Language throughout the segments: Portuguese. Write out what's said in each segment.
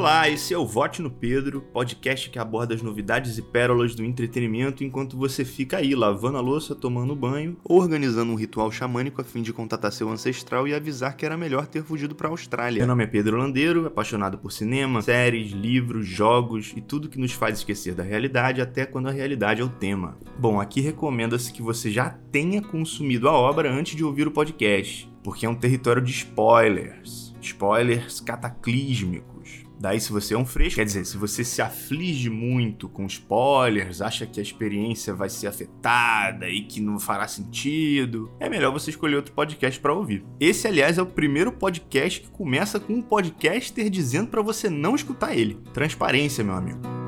Olá, esse é o Vote no Pedro, podcast que aborda as novidades e pérolas do entretenimento enquanto você fica aí lavando a louça, tomando banho ou organizando um ritual xamânico a fim de contatar seu ancestral e avisar que era melhor ter fugido para a Austrália. Meu nome é Pedro Landeiro, apaixonado por cinema, séries, livros, jogos e tudo que nos faz esquecer da realidade até quando a realidade é o tema. Bom, aqui recomenda-se que você já tenha consumido a obra antes de ouvir o podcast, porque é um território de spoilers. Spoilers cataclísmicos Daí, se você é um fresco, quer dizer, se você se aflige muito com spoilers, acha que a experiência vai ser afetada e que não fará sentido, é melhor você escolher outro podcast para ouvir. Esse, aliás, é o primeiro podcast que começa com um podcaster dizendo para você não escutar ele. Transparência, meu amigo.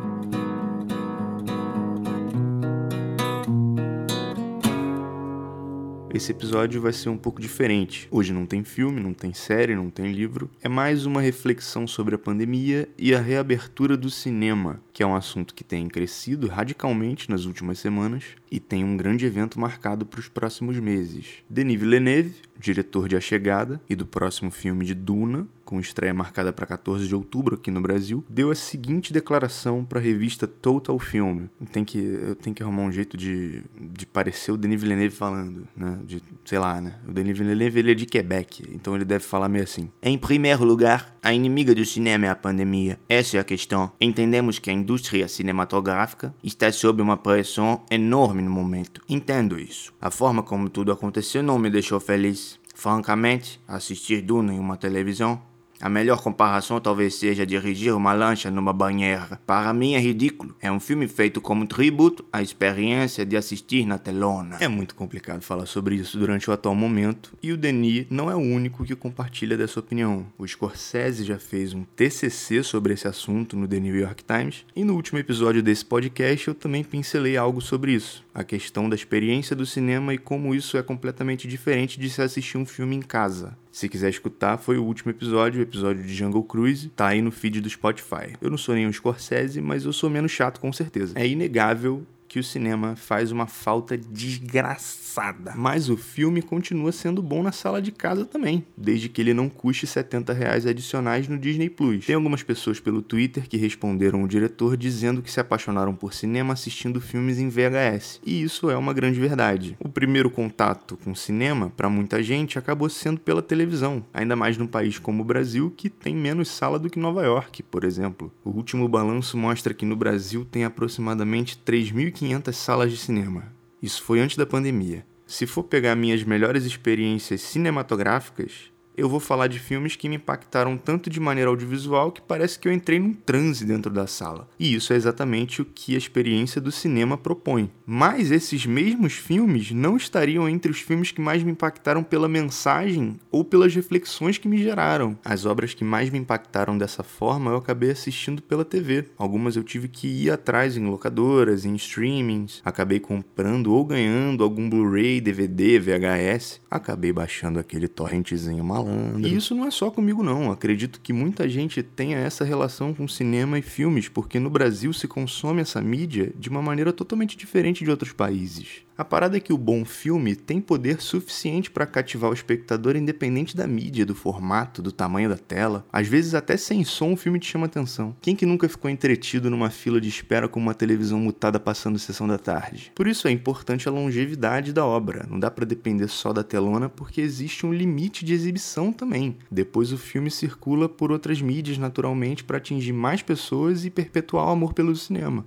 Esse episódio vai ser um pouco diferente. Hoje não tem filme, não tem série, não tem livro. É mais uma reflexão sobre a pandemia e a reabertura do cinema, que é um assunto que tem crescido radicalmente nas últimas semanas e tem um grande evento marcado para os próximos meses. Denis Villeneuve, diretor de A Chegada e do próximo filme de Duna, com estreia marcada para 14 de outubro aqui no Brasil, deu a seguinte declaração para a revista Total Film. Tem que, eu tenho que arrumar um jeito de, de parecer o Denis Villeneuve falando, né? De, sei lá, né? O Denis Villeneuve ele é de Quebec, então ele deve falar meio assim. Em primeiro lugar, a inimiga do cinema é a pandemia. Essa é a questão. Entendemos que a indústria cinematográfica está sob uma pressão enorme no momento. Entendo isso. A forma como tudo aconteceu não me deixou feliz. Francamente, assistir Duna em uma televisão a melhor comparação talvez seja dirigir uma lancha numa banheira. Para mim é ridículo. É um filme feito como tributo à experiência de assistir na telona. É muito complicado falar sobre isso durante o atual momento, e o Denis não é o único que compartilha dessa opinião. O Scorsese já fez um TCC sobre esse assunto no The New York Times, e no último episódio desse podcast eu também pincelei algo sobre isso, a questão da experiência do cinema e como isso é completamente diferente de se assistir um filme em casa. Se quiser escutar, foi o último episódio, o episódio de Jungle Cruise, tá aí no feed do Spotify. Eu não sou nenhum Scorsese, mas eu sou menos chato com certeza. É inegável que o cinema faz uma falta desgraçada. Mas o filme continua sendo bom na sala de casa também, desde que ele não custe 70 reais adicionais no Disney Plus. Tem algumas pessoas pelo Twitter que responderam o diretor dizendo que se apaixonaram por cinema assistindo filmes em VHS. E isso é uma grande verdade. O primeiro contato com cinema, para muita gente, acabou sendo pela televisão, ainda mais num país como o Brasil, que tem menos sala do que Nova York, por exemplo. O último balanço mostra que no Brasil tem aproximadamente 3.500 1.500 salas de cinema. Isso foi antes da pandemia. Se for pegar minhas melhores experiências cinematográficas, eu vou falar de filmes que me impactaram tanto de maneira audiovisual que parece que eu entrei num transe dentro da sala. E isso é exatamente o que a experiência do cinema propõe. Mas esses mesmos filmes não estariam entre os filmes que mais me impactaram pela mensagem ou pelas reflexões que me geraram. As obras que mais me impactaram dessa forma eu acabei assistindo pela TV. Algumas eu tive que ir atrás em locadoras, em streamings, acabei comprando ou ganhando algum Blu-ray, DVD, VHS, acabei baixando aquele torrentezinho maluco malandro. E isso não é só comigo, não. Acredito que muita gente tenha essa relação com cinema e filmes, porque no Brasil se consome essa mídia de uma maneira totalmente diferente de outros países. A parada é que o bom filme tem poder suficiente para cativar o espectador independente da mídia, do formato, do tamanho da tela. Às vezes até sem som o filme te chama atenção. Quem que nunca ficou entretido numa fila de espera com uma televisão mutada passando sessão da tarde? Por isso é importante a longevidade da obra. Não dá para depender só da telona porque existe um limite de exibição também. Depois o filme circula por outras mídias naturalmente para atingir mais pessoas e perpetuar o amor pelo cinema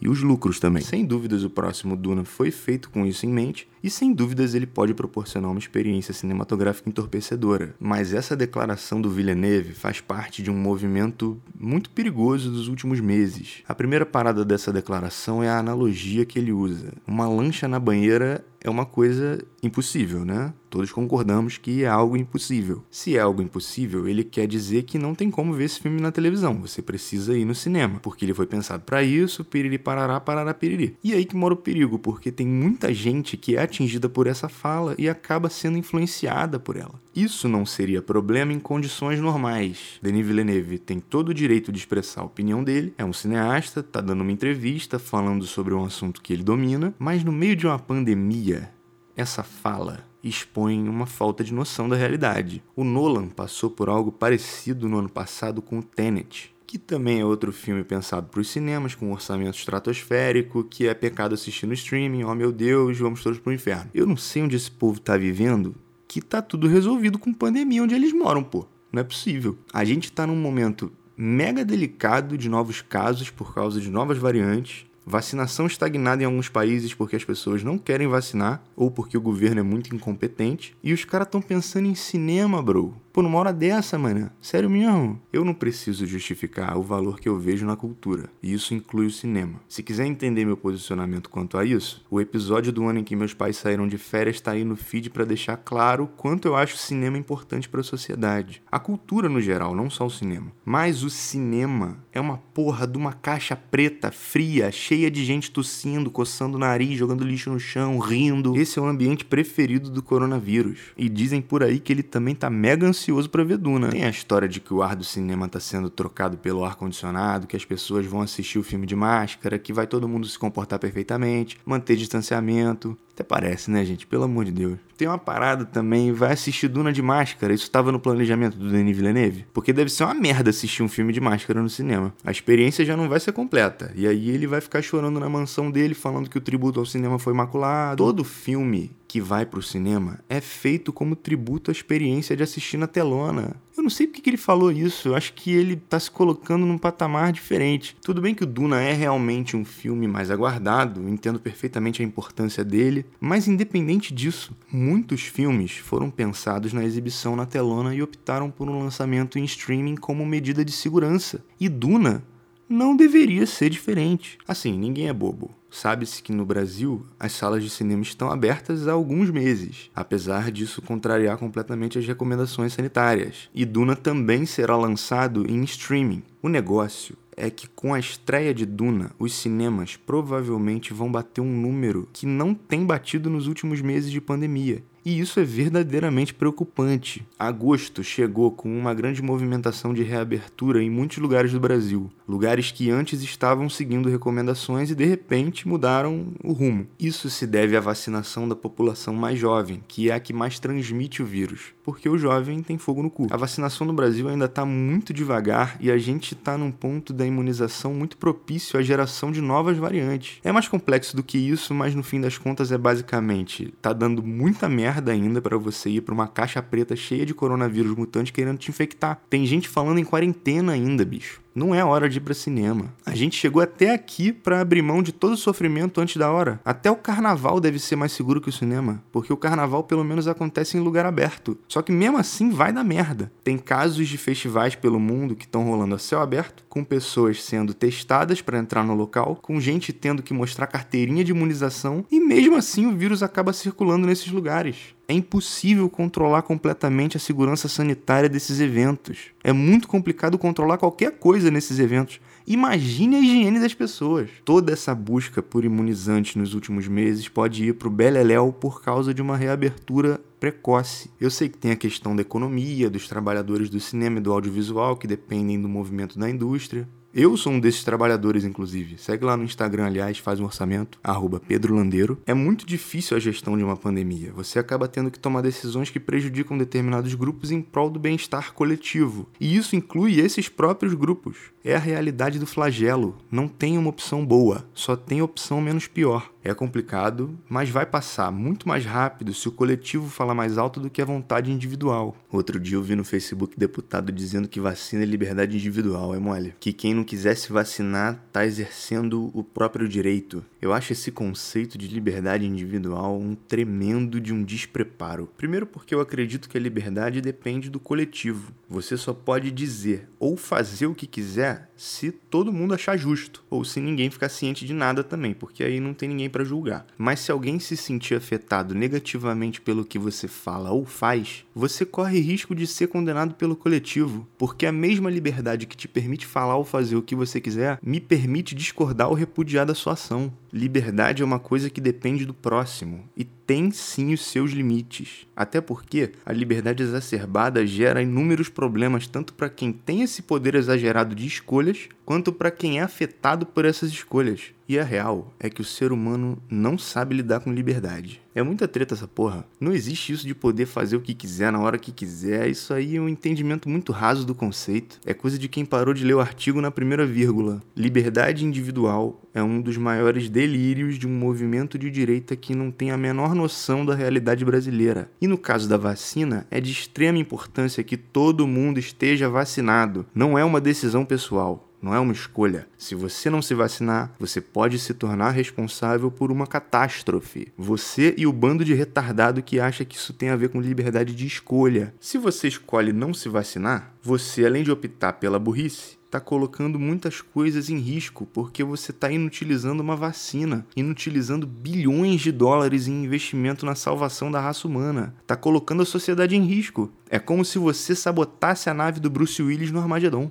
e os lucros também. Sem dúvidas, o próximo Duna foi feito com isso em mente, e sem dúvidas ele pode proporcionar uma experiência cinematográfica entorpecedora. Mas essa declaração do Villeneuve faz parte de um movimento muito perigoso dos últimos meses. A primeira parada dessa declaração é a analogia que ele usa. Uma lancha na banheira é uma coisa impossível, né? Todos concordamos que é algo impossível. Se é algo impossível, ele quer dizer que não tem como ver esse filme na televisão. Você precisa ir no cinema, porque ele foi pensado para isso, piriri parará, parará piriri. E aí que mora o perigo, porque tem muita gente que é atingida por essa fala e acaba sendo influenciada por ela. Isso não seria problema em condições normais. Denis Villeneuve tem todo o direito de expressar a opinião dele, é um cineasta, tá dando uma entrevista falando sobre um assunto que ele domina, mas no meio de uma pandemia, essa fala expõem uma falta de noção da realidade. O Nolan passou por algo parecido no ano passado com o Tenet, que também é outro filme pensado para os cinemas, com um orçamento estratosférico, que é pecado assistir no streaming, oh meu Deus, vamos todos pro inferno. Eu não sei onde esse povo tá vivendo, que tá tudo resolvido com pandemia onde eles moram, pô. Não é possível. A gente tá num momento mega delicado de novos casos por causa de novas variantes vacinação estagnada em alguns países porque as pessoas não querem vacinar ou porque o governo é muito incompetente. E os caras estão pensando em cinema, bro. Pô, numa hora dessa, mano. Sério mesmo? Eu não preciso justificar o valor que eu vejo na cultura. E isso inclui o cinema. Se quiser entender meu posicionamento quanto a isso, o episódio do ano em que meus pais saíram de férias tá aí no feed para deixar claro quanto eu acho o cinema importante para a sociedade. A cultura no geral, não só o cinema. Mas o cinema é uma porra de uma caixa preta, fria, cheia de gente tossindo, coçando o nariz, jogando lixo no chão, rindo. Esse é o ambiente preferido do coronavírus. E dizem por aí que ele também tá mega ansioso para ver Duna. Tem a história de que o ar do cinema tá sendo trocado pelo ar condicionado, que as pessoas vão assistir o filme de máscara, que vai todo mundo se comportar perfeitamente, manter distanciamento. Até parece, né, gente? Pelo amor de Deus. Tem uma parada também, vai assistir Duna de máscara. Isso estava no planejamento do Denis Villeneuve? Porque deve ser uma merda assistir um filme de máscara no cinema. A experiência já não vai ser completa. E aí ele vai ficar chorando na mansão dele, falando que o tributo ao cinema foi maculado. Todo filme que vai pro cinema é feito como tributo à experiência de assistir na telona. Eu não sei porque que ele falou isso, eu acho que ele tá se colocando num patamar diferente. Tudo bem que o Duna é realmente um filme mais aguardado, entendo perfeitamente a importância dele, mas independente disso, muitos filmes foram pensados na exibição na telona e optaram por um lançamento em streaming como medida de segurança. E Duna não deveria ser diferente. Assim, ninguém é bobo. Sabe-se que no Brasil as salas de cinema estão abertas há alguns meses, apesar disso contrariar completamente as recomendações sanitárias. E Duna também será lançado em streaming. O negócio é que com a estreia de Duna, os cinemas provavelmente vão bater um número que não tem batido nos últimos meses de pandemia. E isso é verdadeiramente preocupante. Agosto chegou com uma grande movimentação de reabertura em muitos lugares do Brasil, lugares que antes estavam seguindo recomendações e de repente mudaram o rumo. Isso se deve à vacinação da população mais jovem, que é a que mais transmite o vírus, porque o jovem tem fogo no cu. A vacinação no Brasil ainda está muito devagar e a gente está num ponto da imunização muito propício à geração de novas variantes. É mais complexo do que isso, mas no fim das contas é basicamente tá dando muita merda ainda para você ir para uma caixa preta cheia de coronavírus mutante querendo te infectar. Tem gente falando em quarentena ainda, bicho. Não é hora de ir para cinema. A gente chegou até aqui para abrir mão de todo o sofrimento antes da hora. Até o carnaval deve ser mais seguro que o cinema, porque o carnaval pelo menos acontece em lugar aberto. Só que mesmo assim vai dar merda. Tem casos de festivais pelo mundo que estão rolando a céu aberto, com pessoas sendo testadas para entrar no local, com gente tendo que mostrar carteirinha de imunização e mesmo assim o vírus acaba circulando nesses lugares. É impossível controlar completamente a segurança sanitária desses eventos. É muito complicado controlar qualquer coisa nesses eventos. Imagine a higiene das pessoas. Toda essa busca por imunizantes nos últimos meses pode ir para o beleléu por causa de uma reabertura precoce. Eu sei que tem a questão da economia, dos trabalhadores do cinema e do audiovisual que dependem do movimento da indústria. Eu sou um desses trabalhadores, inclusive. Segue lá no Instagram, aliás, faz um orçamento, arroba Pedro Landeiro. É muito difícil a gestão de uma pandemia. Você acaba tendo que tomar decisões que prejudicam determinados grupos em prol do bem-estar coletivo. E isso inclui esses próprios grupos. É a realidade do flagelo. Não tem uma opção boa, só tem opção menos pior. É complicado, mas vai passar muito mais rápido se o coletivo falar mais alto do que a vontade individual. Outro dia eu vi no Facebook deputado dizendo que vacina é liberdade individual, é mole. Que quem não quisesse vacinar tá exercendo o próprio direito. Eu acho esse conceito de liberdade individual um tremendo de um despreparo. Primeiro porque eu acredito que a liberdade depende do coletivo. Você só pode dizer ou fazer o que quiser se todo mundo achar justo, ou se ninguém ficar ciente de nada também, porque aí não tem ninguém para julgar. Mas se alguém se sentir afetado negativamente pelo que você fala ou faz, você corre risco de ser condenado pelo coletivo, porque a mesma liberdade que te permite falar ou fazer o que você quiser me permite discordar ou repudiar da sua ação. Liberdade é uma coisa que depende do próximo e tem sim os seus limites. Até porque a liberdade exacerbada gera inúmeros problemas tanto para quem tem esse poder exagerado de escolhas, quanto para quem é afetado por essas escolhas. E a real é que o ser humano não sabe lidar com liberdade. É muita treta essa porra. Não existe isso de poder fazer o que quiser na hora que quiser. Isso aí é um entendimento muito raso do conceito. É coisa de quem parou de ler o artigo na primeira vírgula. Liberdade individual é um dos maiores delírios de um movimento de direita que não tem a menor noção da realidade brasileira. E no caso da vacina, é de extrema importância que todo mundo esteja vacinado. Não é uma decisão pessoal não é uma escolha. Se você não se vacinar, você pode se tornar responsável por uma catástrofe. Você e o bando de retardado que acha que isso tem a ver com liberdade de escolha. Se você escolhe não se vacinar, você, além de optar pela burrice, está colocando muitas coisas em risco, porque você está inutilizando uma vacina, inutilizando bilhões de dólares em investimento na salvação da raça humana. Está colocando a sociedade em risco. É como se você sabotasse a nave do Bruce Willis no Armagedon.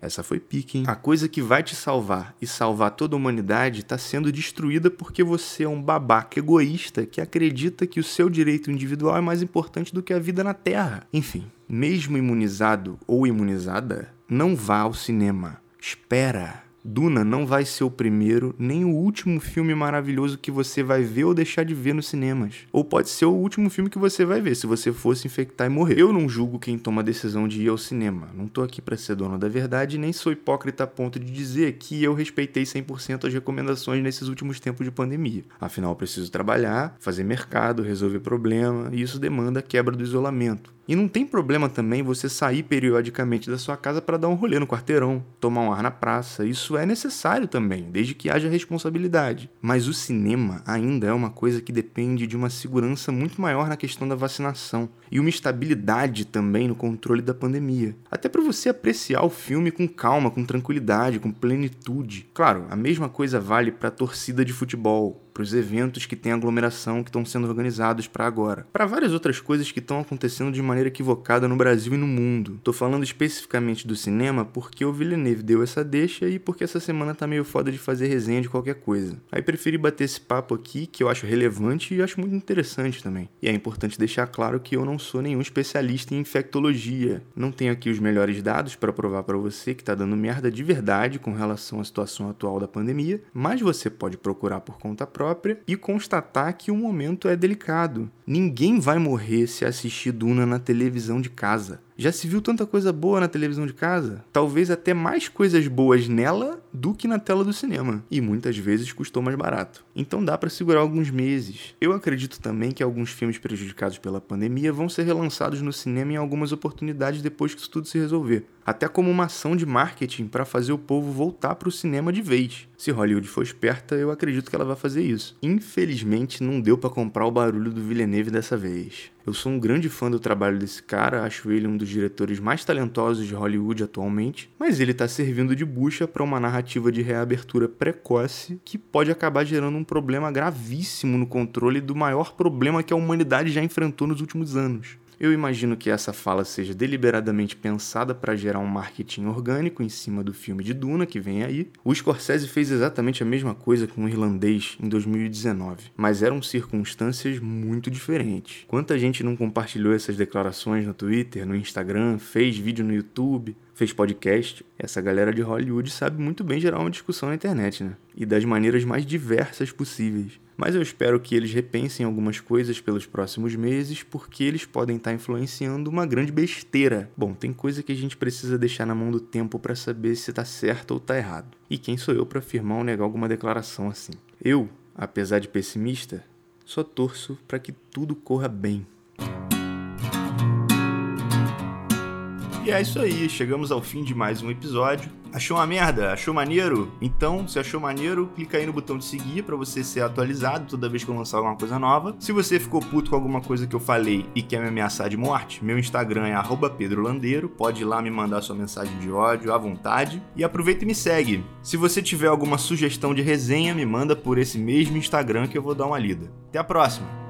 Essa foi pique, hein? A coisa que vai te salvar e salvar toda a humanidade está sendo destruída porque você é um babaca egoísta que acredita que o seu direito individual é mais importante do que a vida na Terra. Enfim, mesmo imunizado ou imunizada, não vá ao cinema. Espera. Duna não vai ser o primeiro nem o último filme maravilhoso que você vai ver ou deixar de ver nos cinemas. Ou pode ser o último filme que você vai ver se você fosse infectar e morrer. Eu não julgo quem toma a decisão de ir ao cinema. Não tô aqui para ser dono da verdade, nem sou hipócrita a ponto de dizer que eu respeitei 100% as recomendações nesses últimos tempos de pandemia. Afinal, preciso trabalhar, fazer mercado, resolver problema, e isso demanda a quebra do isolamento. E não tem problema também você sair periodicamente da sua casa para dar um rolê no quarteirão, tomar um ar na praça. Isso é necessário também, desde que haja responsabilidade. Mas o cinema ainda é uma coisa que depende de uma segurança muito maior na questão da vacinação e uma estabilidade também no controle da pandemia. Até para você apreciar o filme com calma, com tranquilidade, com plenitude. Claro, a mesma coisa vale para a torcida de futebol, para os eventos que têm aglomeração que estão sendo organizados para agora, para várias outras coisas que estão acontecendo de maneira equivocada no Brasil e no mundo. Estou falando especificamente do cinema porque o Villeneuve deu essa deixa e porque essa semana tá meio foda de fazer resenha de qualquer coisa. Aí preferi bater esse papo aqui que eu acho relevante e acho muito interessante também. E é importante deixar claro que eu não sou nenhum especialista em infectologia. Não tenho aqui os melhores dados para provar para você que tá dando merda de verdade com relação à situação atual da pandemia, mas você pode procurar por conta própria própria e constatar que o momento é delicado. Ninguém vai morrer se assistir Duna na televisão de casa. Já se viu tanta coisa boa na televisão de casa? Talvez até mais coisas boas nela do que na tela do cinema. E muitas vezes custou mais barato. Então dá para segurar alguns meses. Eu acredito também que alguns filmes prejudicados pela pandemia vão ser relançados no cinema em algumas oportunidades depois que isso tudo se resolver. Até como uma ação de marketing para fazer o povo voltar para o cinema de vez. Se Hollywood for esperta, eu acredito que ela vai fazer isso. Infelizmente, não deu para comprar o barulho do Villeneuve dessa vez. Eu sou um grande fã do trabalho desse cara, acho ele um dos diretores mais talentosos de Hollywood atualmente, mas ele está servindo de bucha para uma narrativa de reabertura precoce que pode acabar gerando um problema gravíssimo no controle do maior problema que a humanidade já enfrentou nos últimos anos. Eu imagino que essa fala seja deliberadamente pensada para gerar um marketing orgânico em cima do filme de Duna que vem aí. O Scorsese fez exatamente a mesma coisa com o irlandês em 2019, mas eram circunstâncias muito diferentes. Quanta gente não compartilhou essas declarações no Twitter, no Instagram, fez vídeo no YouTube? Fez podcast, essa galera de Hollywood sabe muito bem gerar uma discussão na internet, né? E das maneiras mais diversas possíveis. Mas eu espero que eles repensem algumas coisas pelos próximos meses, porque eles podem estar influenciando uma grande besteira. Bom, tem coisa que a gente precisa deixar na mão do tempo para saber se tá certo ou tá errado. E quem sou eu para afirmar ou negar alguma declaração assim? Eu, apesar de pessimista, só torço para que tudo corra bem. E é isso aí, chegamos ao fim de mais um episódio. Achou uma merda? Achou maneiro? Então, se achou maneiro, clica aí no botão de seguir para você ser atualizado toda vez que eu lançar alguma coisa nova. Se você ficou puto com alguma coisa que eu falei e quer me ameaçar de morte, meu Instagram é @pedrolandeiro. Pode ir lá me mandar sua mensagem de ódio à vontade e aproveita e me segue. Se você tiver alguma sugestão de resenha, me manda por esse mesmo Instagram que eu vou dar uma lida. Até a próxima.